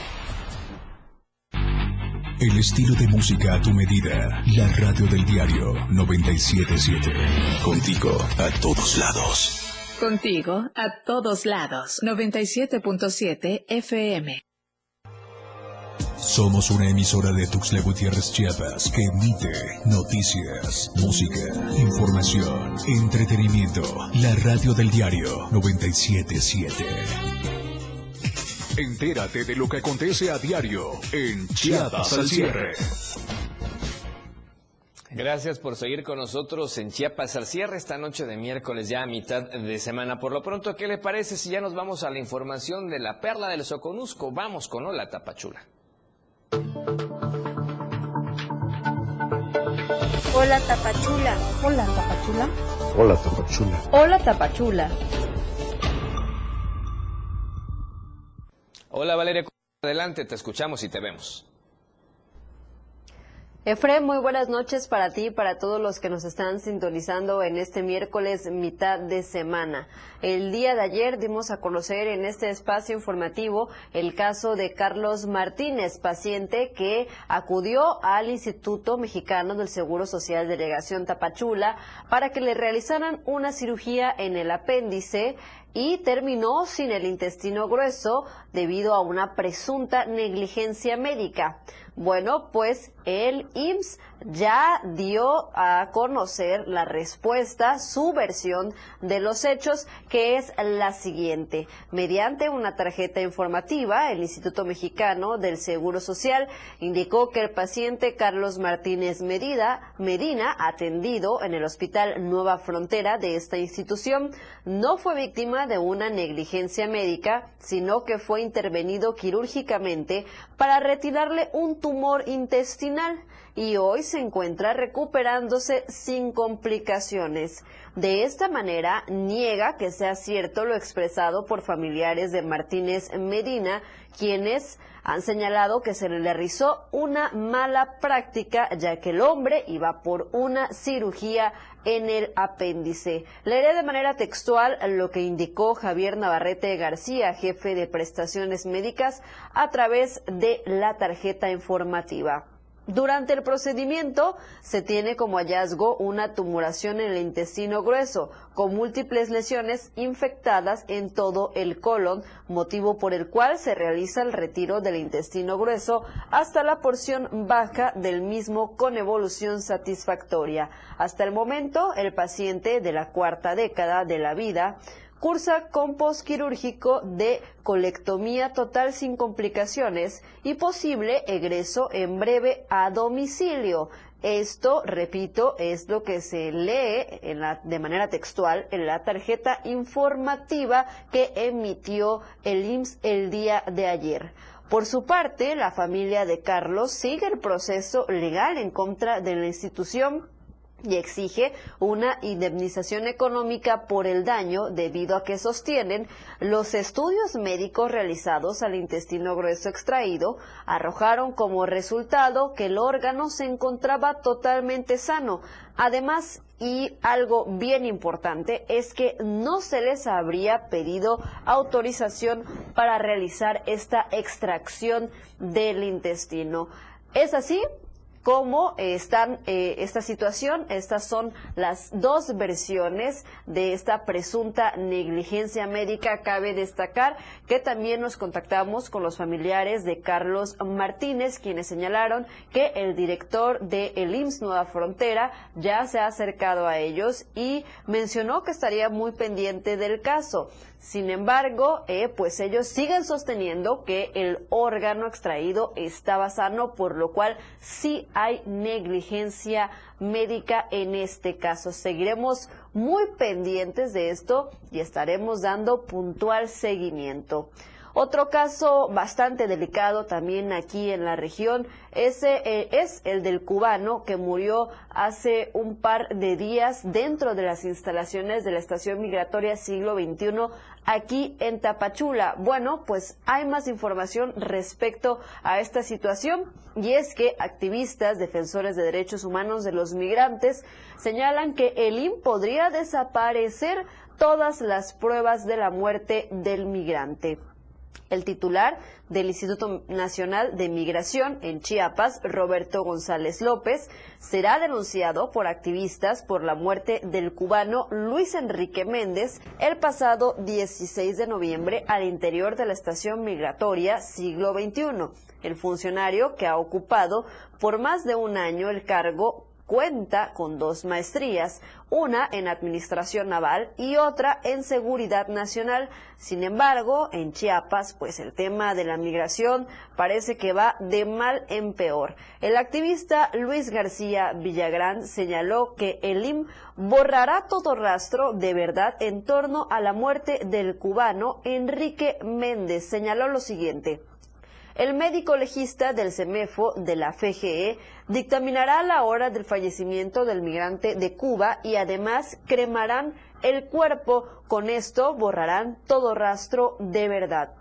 El estilo de música a tu medida. La radio del diario 977. Contigo a todos lados. Contigo a todos lados. 97.7 FM. Somos una emisora de Tuxtla Gutiérrez Chiapas que emite noticias, música, información, entretenimiento. La radio del diario 977. Entérate de lo que acontece a diario en Chiapas al cierre. Gracias por seguir con nosotros en Chiapas al cierre esta noche de miércoles ya a mitad de semana. Por lo pronto, ¿qué le parece si ya nos vamos a la información de la perla del Soconusco? Vamos con Hola Tapachula. Hola Tapachula. Hola Tapachula. Hola Tapachula. Hola Tapachula. Hola Valeria, adelante, te escuchamos y te vemos. Efraín, muy buenas noches para ti y para todos los que nos están sintonizando en este miércoles mitad de semana. El día de ayer dimos a conocer en este espacio informativo el caso de Carlos Martínez, paciente que acudió al Instituto Mexicano del Seguro Social Delegación Tapachula para que le realizaran una cirugía en el apéndice y terminó sin el intestino grueso debido a una presunta negligencia médica. Bueno, pues el IMSS ya dio a conocer la respuesta, su versión de los hechos, que es la siguiente. Mediante una tarjeta informativa, el Instituto Mexicano del Seguro Social indicó que el paciente Carlos Martínez Medina, Medina, atendido en el Hospital Nueva Frontera de esta institución, no fue víctima de una negligencia médica, sino que fue intervenido quirúrgicamente para retirarle un tumor intestinal y hoy se encuentra recuperándose sin complicaciones. De esta manera, niega que sea cierto lo expresado por familiares de Martínez Medina, quienes han señalado que se le realizó una mala práctica ya que el hombre iba por una cirugía en el apéndice. Leeré de manera textual lo que indicó Javier Navarrete García, jefe de prestaciones médicas, a través de la tarjeta informativa. Durante el procedimiento se tiene como hallazgo una tumoración en el intestino grueso, con múltiples lesiones infectadas en todo el colon, motivo por el cual se realiza el retiro del intestino grueso hasta la porción baja del mismo con evolución satisfactoria. Hasta el momento, el paciente de la cuarta década de la vida cursa con posquirúrgico de colectomía total sin complicaciones y posible egreso en breve a domicilio. Esto, repito, es lo que se lee de manera textual en la tarjeta informativa que emitió el IMSS el día de ayer. Por su parte, la familia de Carlos sigue el proceso legal en contra de la institución y exige una indemnización económica por el daño debido a que sostienen los estudios médicos realizados al intestino grueso extraído arrojaron como resultado que el órgano se encontraba totalmente sano. Además, y algo bien importante es que no se les habría pedido autorización para realizar esta extracción del intestino. ¿Es así? Cómo están eh, esta situación. Estas son las dos versiones de esta presunta negligencia médica. Cabe destacar que también nos contactamos con los familiares de Carlos Martínez, quienes señalaron que el director de el IMSS Nueva Frontera ya se ha acercado a ellos y mencionó que estaría muy pendiente del caso. Sin embargo, eh, pues ellos siguen sosteniendo que el órgano extraído estaba sano, por lo cual sí hay negligencia médica en este caso. Seguiremos muy pendientes de esto y estaremos dando puntual seguimiento. Otro caso bastante delicado también aquí en la región ese, eh, es el del cubano que murió hace un par de días dentro de las instalaciones de la estación migratoria siglo XXI aquí en Tapachula. Bueno, pues hay más información respecto a esta situación y es que activistas defensores de derechos humanos de los migrantes señalan que el IM podría desaparecer todas las pruebas de la muerte del migrante. El titular del Instituto Nacional de Migración en Chiapas, Roberto González López, será denunciado por activistas por la muerte del cubano Luis Enrique Méndez el pasado 16 de noviembre al interior de la estación migratoria siglo XXI. El funcionario que ha ocupado por más de un año el cargo cuenta con dos maestrías, una en Administración Naval y otra en Seguridad Nacional. Sin embargo, en Chiapas, pues el tema de la migración parece que va de mal en peor. El activista Luis García Villagrán señaló que el IM borrará todo rastro de verdad en torno a la muerte del cubano Enrique Méndez. Señaló lo siguiente. El médico legista del CEMEFO de la FGE dictaminará la hora del fallecimiento del migrante de Cuba y además cremarán el cuerpo. Con esto borrarán todo rastro de verdad.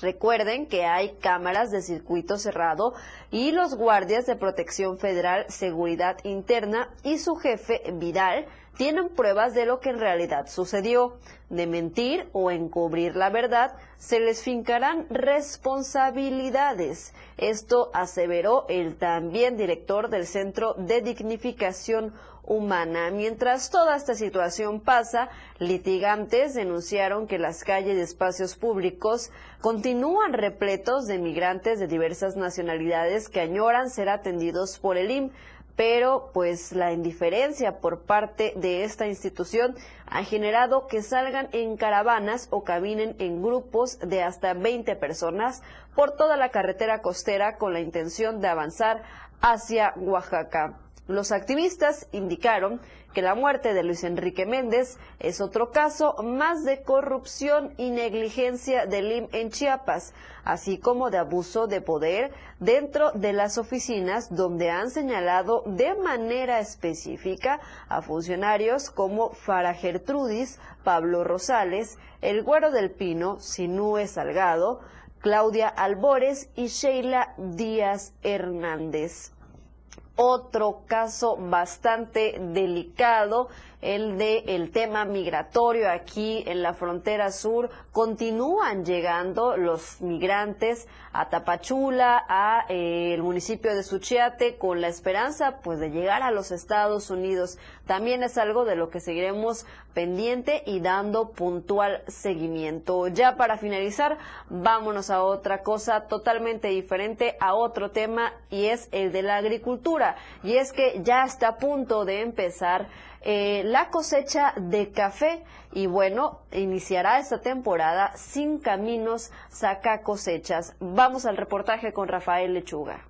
Recuerden que hay cámaras de circuito cerrado y los guardias de protección federal, seguridad interna y su jefe Vidal tienen pruebas de lo que en realidad sucedió. De mentir o encubrir la verdad, se les fincarán responsabilidades. Esto aseveró el también director del Centro de Dignificación humana. Mientras toda esta situación pasa, litigantes denunciaron que las calles de espacios públicos continúan repletos de migrantes de diversas nacionalidades que añoran ser atendidos por el IM pero pues la indiferencia por parte de esta institución ha generado que salgan en caravanas o caminen en grupos de hasta 20 personas por toda la carretera costera con la intención de avanzar hacia Oaxaca. Los activistas indicaron que la muerte de Luis Enrique Méndez es otro caso más de corrupción y negligencia del IM en Chiapas, así como de abuso de poder dentro de las oficinas donde han señalado de manera específica a funcionarios como Fara Gertrudis, Pablo Rosales, El Güero del Pino, Sinúe Salgado, Claudia Albores y Sheila Díaz Hernández otro caso bastante delicado, el de el tema migratorio aquí en la frontera sur. Continúan llegando los migrantes a Tapachula, a eh, el municipio de Suchiate, con la esperanza pues de llegar a los Estados Unidos. También es algo de lo que seguiremos pendiente y dando puntual seguimiento. Ya para finalizar, vámonos a otra cosa totalmente diferente, a otro tema y es el de la agricultura. Y es que ya está a punto de empezar eh, la cosecha de café y bueno, iniciará esta temporada sin caminos saca cosechas. Vamos al reportaje con Rafael Lechuga.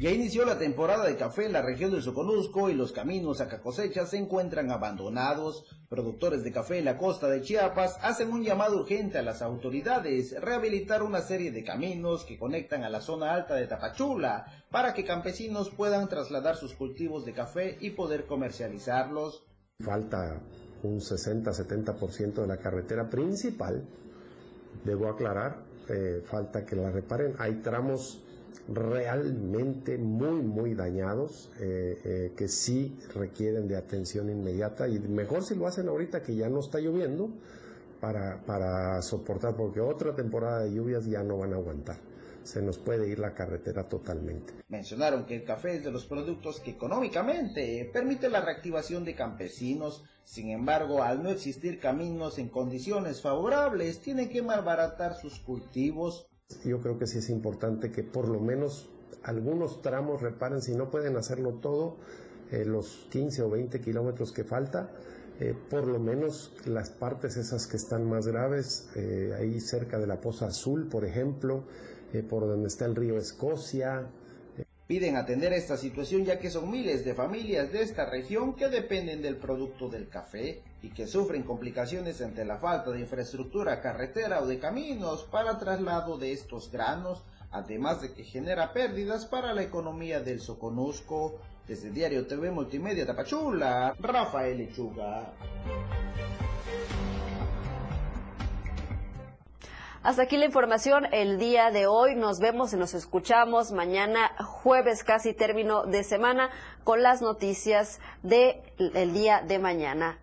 Ya inició la temporada de café en la región del Soconusco y los caminos a cosecha se encuentran abandonados. Productores de café en la costa de Chiapas hacen un llamado urgente a las autoridades rehabilitar una serie de caminos que conectan a la zona alta de Tapachula para que campesinos puedan trasladar sus cultivos de café y poder comercializarlos. Falta un 60-70% de la carretera principal, debo aclarar, eh, falta que la reparen. Hay tramos realmente muy, muy dañados, eh, eh, que sí requieren de atención inmediata y mejor si lo hacen ahorita que ya no está lloviendo para, para soportar, porque otra temporada de lluvias ya no van a aguantar. Se nos puede ir la carretera totalmente. Mencionaron que el café es de los productos que económicamente permite la reactivación de campesinos. Sin embargo, al no existir caminos en condiciones favorables, tienen que malbaratar sus cultivos yo creo que sí es importante que por lo menos algunos tramos reparen, si no pueden hacerlo todo, eh, los 15 o 20 kilómetros que falta, eh, por lo menos las partes esas que están más graves, eh, ahí cerca de la Poza Azul, por ejemplo, por donde está el río Escocia, Piden atender esta situación ya que son miles de familias de esta región que dependen del producto del café y que sufren complicaciones ante la falta de infraestructura carretera o de caminos para traslado de estos granos, además de que genera pérdidas para la economía del Soconusco. Desde Diario TV Multimedia Tapachula, Rafael Lechuga. Hasta aquí la información el día de hoy. Nos vemos y nos escuchamos mañana jueves, casi término de semana, con las noticias del día de mañana.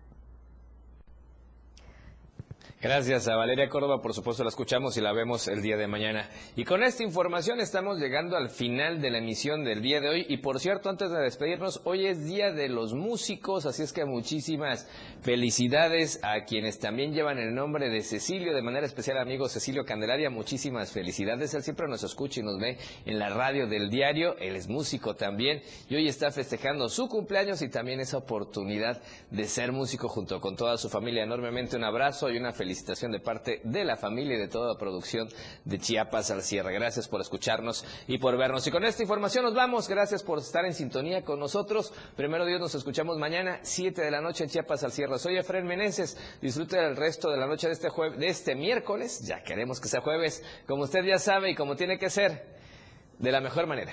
Gracias a Valeria Córdoba, por supuesto la escuchamos y la vemos el día de mañana. Y con esta información estamos llegando al final de la emisión del día de hoy. Y por cierto, antes de despedirnos, hoy es Día de los Músicos, así es que muchísimas felicidades a quienes también llevan el nombre de Cecilio, de manera especial amigo Cecilio Candelaria, muchísimas felicidades. Él siempre nos escucha y nos ve en la radio del diario, él es músico también y hoy está festejando su cumpleaños y también esa oportunidad de ser músico junto con toda su familia. Enormemente un abrazo y una felicidad felicitación de parte de la familia y de toda la producción de Chiapas al cierre. Gracias por escucharnos y por vernos. Y con esta información nos vamos. Gracias por estar en sintonía con nosotros. Primero Dios, nos escuchamos mañana, 7 de la noche en Chiapas al cierre. Soy Efraín Meneses. Disfrute el resto de la noche de este, jueves, de este miércoles. Ya queremos que sea jueves, como usted ya sabe y como tiene que ser, de la mejor manera.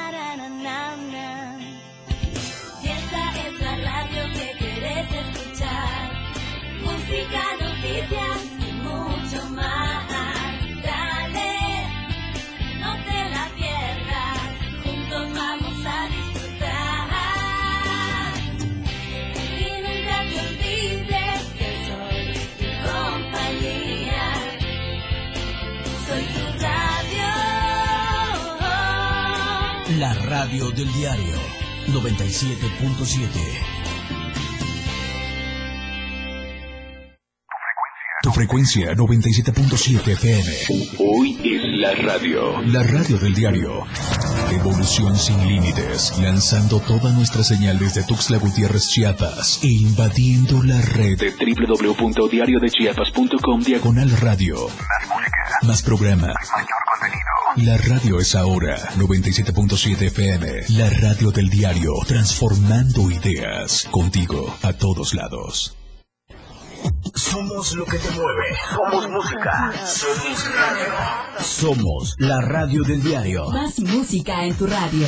La radio del diario 97.7. Tu frecuencia 97.7 FM. Hoy es la radio. La radio del diario. Evolución sin límites. Lanzando toda nuestra señal desde Tuxtla Gutiérrez, Chiapas. E invadiendo la red de www.diariodechiapas.com diagonal radio. Más música. Más programa. Mayor contenido. La radio es ahora 97.7 FM. La radio del diario. Transformando ideas. Contigo a todos lados. Somos lo que te mueve. Somos música. Somos radio. Somos la radio del diario. Más música en tu radio.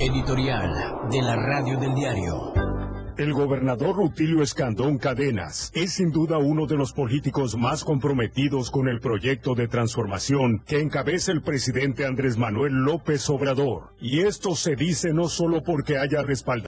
Editorial de la radio del diario. El gobernador Rutilio Escandón Cadenas es sin duda uno de los políticos más comprometidos con el proyecto de transformación que encabeza el presidente Andrés Manuel López Obrador. Y esto se dice no solo porque haya respaldado